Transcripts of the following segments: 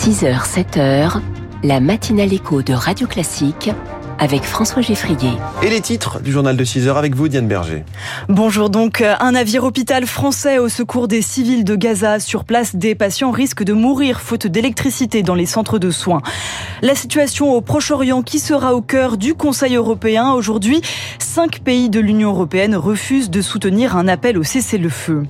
6h, 7h, la matinale écho de Radio Classique avec François Geffrier. Et les titres du journal de 6 heures avec vous, Diane Berger. Bonjour donc. Un navire hôpital français au secours des civils de Gaza. Sur place, des patients risquent de mourir faute d'électricité dans les centres de soins. La situation au Proche-Orient qui sera au cœur du Conseil européen. Aujourd'hui, cinq pays de l'Union européenne refusent de soutenir un appel au cessez-le-feu.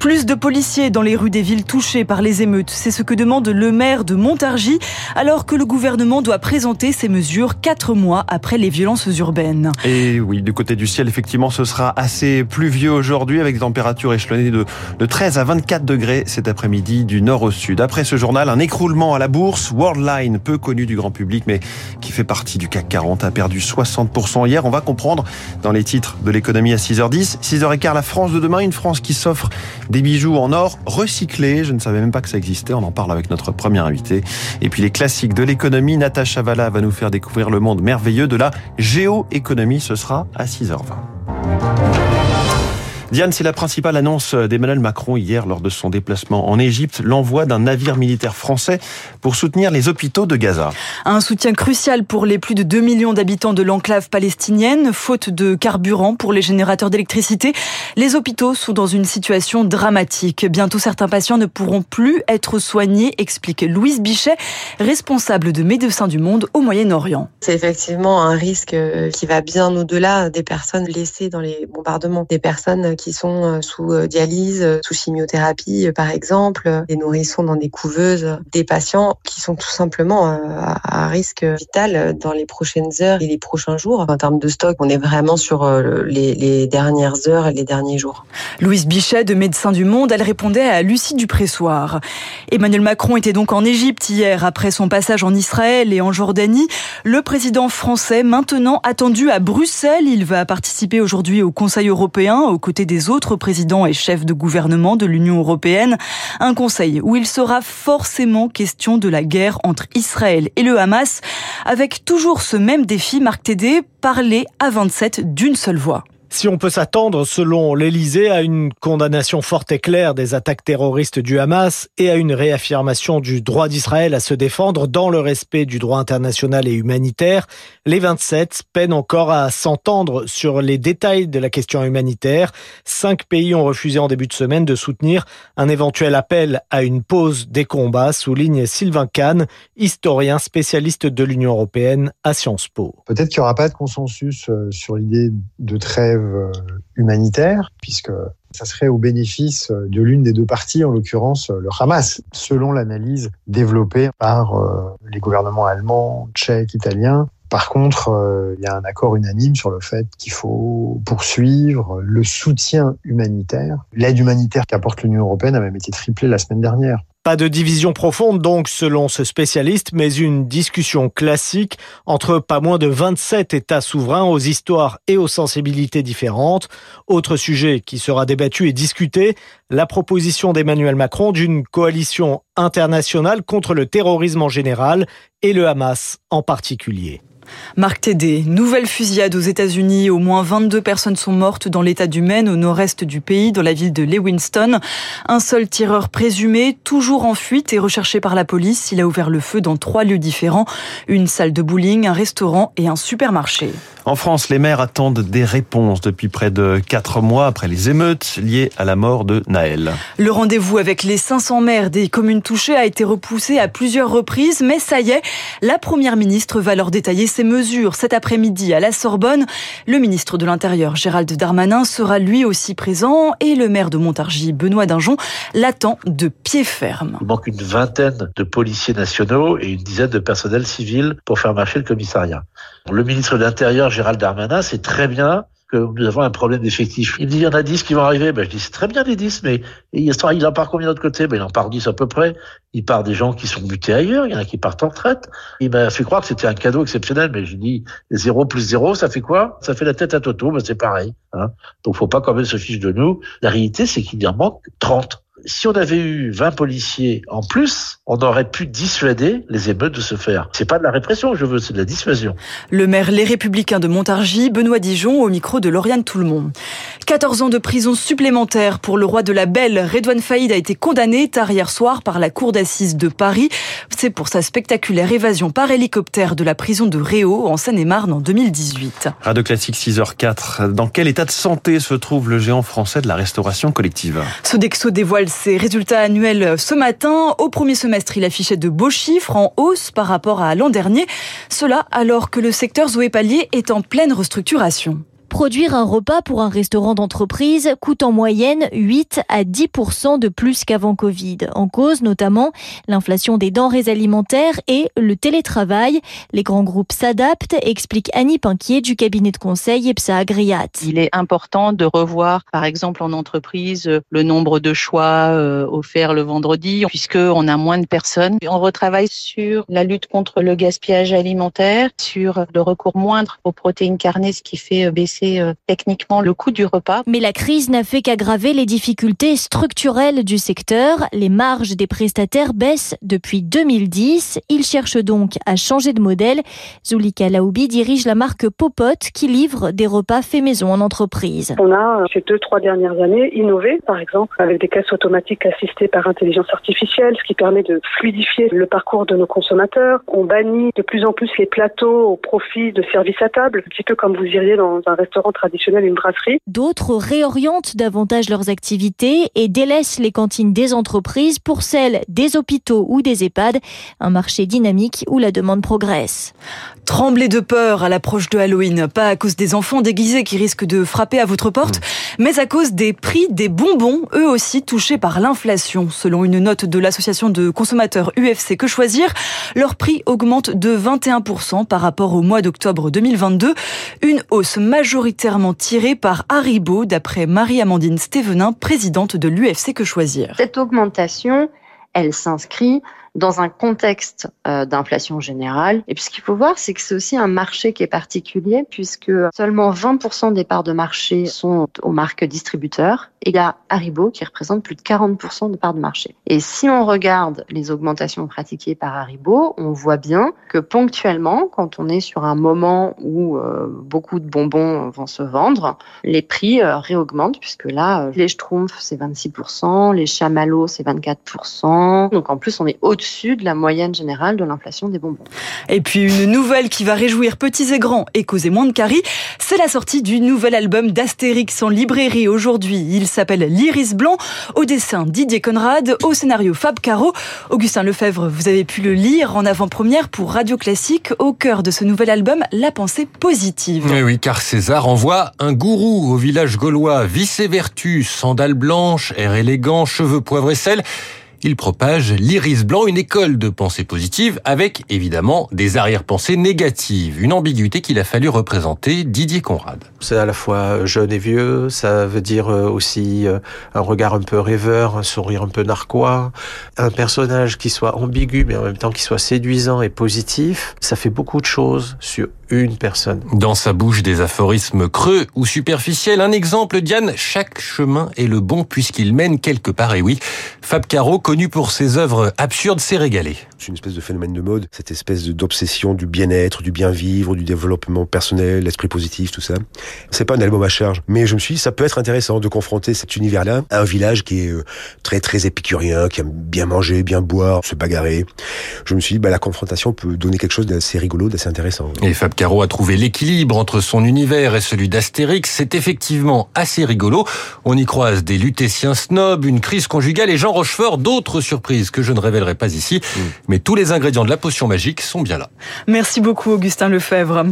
Plus de policiers dans les rues des villes touchées par les émeutes. C'est ce que demande le maire de Montargis alors que le gouvernement doit présenter ses mesures quatre mois après les violences urbaines. Et oui, du côté du ciel, effectivement, ce sera assez pluvieux aujourd'hui avec des températures échelonnées de, de 13 à 24 degrés cet après-midi du nord au sud. Après ce journal, un écroulement à la bourse. Worldline, peu connu du grand public, mais qui fait partie du CAC 40, a perdu 60% hier. On va comprendre dans les titres de l'économie à 6h10. 6h15, la France de demain, une France qui s'offre des bijoux en or recyclés. Je ne savais même pas que ça existait. On en parle avec notre premier invité. Et puis les classiques de l'économie. Natacha Valla va nous faire découvrir le monde merveilleux de la géoéconomie. Ce sera à 6h20. Diane, c'est la principale annonce d'Emmanuel Macron hier lors de son déplacement en Égypte, l'envoi d'un navire militaire français pour soutenir les hôpitaux de Gaza. Un soutien crucial pour les plus de 2 millions d'habitants de l'enclave palestinienne, faute de carburant pour les générateurs d'électricité. Les hôpitaux sont dans une situation dramatique. Bientôt, certains patients ne pourront plus être soignés, explique Louise Bichet, responsable de Médecins du Monde au Moyen-Orient. C'est effectivement un risque qui va bien au-delà des personnes blessées dans les bombardements, des personnes qui sont euh, sous euh, dialyse, euh, sous chimiothérapie par exemple, des nourrissons dans des couveuses, des patients qui sont tout simplement à risque vital dans les prochaines heures et les prochains jours. En termes de stock, on est vraiment sur les, dernières heures et les derniers jours. Louise Bichet de Médecins du Monde, elle répondait à Lucie Dupressoir. Emmanuel Macron était donc en Égypte hier après son passage en Israël et en Jordanie. Le président français maintenant attendu à Bruxelles. Il va participer aujourd'hui au Conseil européen aux côtés des autres présidents et chefs de gouvernement de l'Union européenne. Un conseil où il sera forcément question de la guerre entre Israël et le Hamas, avec toujours ce même défi, Marc Tédé, parler à 27 d'une seule voix. Si on peut s'attendre, selon l'Élysée, à une condamnation forte et claire des attaques terroristes du Hamas et à une réaffirmation du droit d'Israël à se défendre dans le respect du droit international et humanitaire, les 27 peinent encore à s'entendre sur les détails de la question humanitaire. Cinq pays ont refusé en début de semaine de soutenir un éventuel appel à une pause des combats, souligne Sylvain Kahn, historien spécialiste de l'Union européenne à Sciences Po. Peut-être qu'il n'y aura pas de consensus euh, sur l'idée de trêve euh, humanitaire, puisque ça serait au bénéfice de l'une des deux parties, en l'occurrence le Hamas, selon l'analyse développée par euh, les gouvernements allemands, tchèques, italiens. Par contre, euh, il y a un accord unanime sur le fait qu'il faut poursuivre le soutien humanitaire. L'aide humanitaire qu'apporte l'Union européenne a même été triplée la semaine dernière. Pas de division profonde donc selon ce spécialiste, mais une discussion classique entre pas moins de 27 États souverains aux histoires et aux sensibilités différentes. Autre sujet qui sera débattu et discuté, la proposition d'Emmanuel Macron d'une coalition internationale contre le terrorisme en général et le Hamas en particulier. Marc Tédé, nouvelle fusillade aux États-Unis. Au moins 22 personnes sont mortes dans l'état du Maine, au nord-est du pays, dans la ville de Lewiston. Un seul tireur présumé, toujours en fuite et recherché par la police. Il a ouvert le feu dans trois lieux différents. Une salle de bowling, un restaurant et un supermarché. En France, les maires attendent des réponses depuis près de quatre mois après les émeutes liées à la mort de Naël. Le rendez-vous avec les 500 maires des communes touchées a été repoussé à plusieurs reprises, mais ça y est, la première ministre va leur détailler ses mesures. Cet après-midi à la Sorbonne, le ministre de l'Intérieur Gérald Darmanin sera lui aussi présent et le maire de Montargis, Benoît Dinjon, l'attend de pied ferme. Il manque une vingtaine de policiers nationaux et une dizaine de personnels civils pour faire marcher le commissariat. Le ministre de l'Intérieur, Gérald Darmanin, c'est très bien que nous avons un problème d'effectifs. Il dit, il y en a 10 qui vont arriver. Ben, je dis, c'est très bien les 10, mais il en part combien de l'autre côté? Ben, il en part 10 à peu près. Il part des gens qui sont mutés ailleurs. Il y en a qui partent en retraite. Il m'a fait croire que c'était un cadeau exceptionnel, mais je dis, 0 plus 0, ça fait quoi? Ça fait la tête à Toto. Ben, c'est pareil, hein. Donc, faut pas quand même se fiche de nous. La réalité, c'est qu'il en manque 30. Si on avait eu 20 policiers en plus, on aurait pu dissuader les émeutes de se faire. C'est pas de la répression que je veux, c'est de la dissuasion. Le maire Les Républicains de Montargis, Benoît Dijon, au micro de Lauriane Tout-le-Monde. 14 ans de prison supplémentaire pour le roi de la Belle. Redouane Faïd a été condamné tard hier soir par la cour d'assises de Paris. C'est pour sa spectaculaire évasion par hélicoptère de la prison de Réau en Seine-et-Marne en 2018. Radio Classique 6h04. Dans quel état de santé se trouve le géant français de la restauration collective? Sodexo dévoile ses résultats annuels ce matin. Au premier semestre, il affichait de beaux chiffres en hausse par rapport à l'an dernier. Cela alors que le secteur Zoé Pallier est en pleine restructuration. Produire un repas pour un restaurant d'entreprise coûte en moyenne 8 à 10 de plus qu'avant Covid. En cause notamment l'inflation des denrées alimentaires et le télétravail. Les grands groupes s'adaptent, explique Annie Pinquier du cabinet de conseil EPSA Agriat. Il est important de revoir, par exemple en entreprise, le nombre de choix euh, offerts le vendredi, puisque on a moins de personnes. On retravaille sur la lutte contre le gaspillage alimentaire, sur le recours moindre aux protéines carnées, ce qui fait baisser euh, techniquement le coût du repas. Mais la crise n'a fait qu'aggraver les difficultés structurelles du secteur. Les marges des prestataires baissent depuis 2010. Ils cherchent donc à changer de modèle. Zulika Laoubi dirige la marque Popote qui livre des repas faits maison en entreprise. On a ces deux, trois dernières années innové, par exemple, avec des caisses automatiques assistées par intelligence artificielle, ce qui permet de fluidifier le parcours de nos consommateurs. On bannit de plus en plus les plateaux au profit de services à table, un petit peu comme vous iriez dans un restaurant restaurant traditionnel, une brasserie. D'autres réorientent davantage leurs activités et délaissent les cantines des entreprises pour celles des hôpitaux ou des EHPAD, un marché dynamique où la demande progresse. Tremblez de peur à l'approche de Halloween, pas à cause des enfants déguisés qui risquent de frapper à votre porte, mmh. mais à cause des prix des bonbons, eux aussi touchés par l'inflation. Selon une note de l'association de consommateurs UFC Que Choisir, leur prix augmente de 21% par rapport au mois d'octobre 2022, une hausse majeure majoritairement tiré par Haribo, d'après Marie-Amandine Stévenin, présidente de l'UFC Que Choisir. Cette augmentation, elle s'inscrit dans un contexte euh, d'inflation générale. Et puis ce qu'il faut voir, c'est que c'est aussi un marché qui est particulier puisque seulement 20% des parts de marché sont aux marques distributeurs il y a Haribo qui représente plus de 40% de parts de marché. Et si on regarde les augmentations pratiquées par Haribo, on voit bien que ponctuellement, quand on est sur un moment où euh, beaucoup de bonbons vont se vendre, les prix euh, réaugmentent puisque là, les Schtroumpfs c'est 26%, les chamallows c'est 24%. Donc en plus, on est au au-dessus de la moyenne générale de l'inflation des bonbons. Et puis une nouvelle qui va réjouir petits et grands et causer moins de caries, c'est la sortie du nouvel album d'Astérix en librairie aujourd'hui. Il s'appelle L'Iris Blanc, au dessin Didier Conrad, au scénario Fab Caro. Augustin Lefebvre, vous avez pu le lire en avant-première pour Radio Classique. Au cœur de ce nouvel album, la pensée positive. Oui, oui, car César envoie un gourou au village gaulois, vice et vertu, sandales blanches, air élégant, cheveux poivre et sel. Il propage l'iris blanc, une école de pensée positive avec évidemment des arrière-pensées négatives, une ambiguïté qu'il a fallu représenter Didier Conrad. C'est à la fois jeune et vieux, ça veut dire euh, aussi euh, un regard un peu rêveur, un sourire un peu narquois, un personnage qui soit ambigu mais en même temps qui soit séduisant et positif. Ça fait beaucoup de choses sur une personne. Dans sa bouche des aphorismes creux ou superficiels, un exemple, Diane, chaque chemin est le bon puisqu'il mène quelque part. Et oui, Fab Caro, connu pour ses œuvres absurdes, s'est régalé. C'est une espèce de phénomène de mode, cette espèce d'obsession du bien-être, du bien-vivre, du développement personnel, l'esprit positif, tout ça. C'est pas un album à charge, mais je me suis dit, ça peut être intéressant de confronter cet univers-là à un village qui est euh, très très épicurien, qui aime bien manger, bien boire, se bagarrer. Je me suis dit, bah, la confrontation peut donner quelque chose d'assez rigolo, d'assez intéressant. Et Fab Caro a trouvé l'équilibre entre son univers et celui d'Astérix. C'est effectivement assez rigolo. On y croise des lutétiens snobs, une crise conjugale et Jean Rochefort, d'autres surprises que je ne révélerai pas ici. Mm mais tous les ingrédients de la potion magique sont bien là. Merci beaucoup Augustin Lefebvre.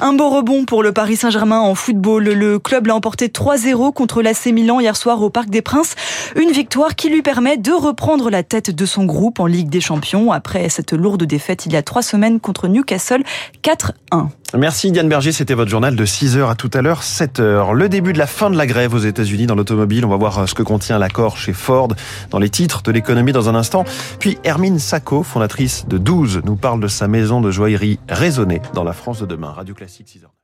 Un beau rebond pour le Paris Saint-Germain en football. Le club l'a emporté 3-0 contre l'AC Milan hier soir au Parc des Princes. Une victoire qui lui permet de reprendre la tête de son groupe en Ligue des Champions après cette lourde défaite il y a trois semaines contre Newcastle 4-1. Merci Diane Berger, c'était votre journal de 6h à tout à l'heure, 7h. Le début de la fin de la grève aux États-Unis dans l'automobile. On va voir euh, ce que contient l'accord chez Ford dans les titres de l'économie dans un instant. Puis Hermine Sacco, fondatrice de 12, nous parle de sa maison de joaillerie raisonnée dans la France de demain. Radio Classique 6h.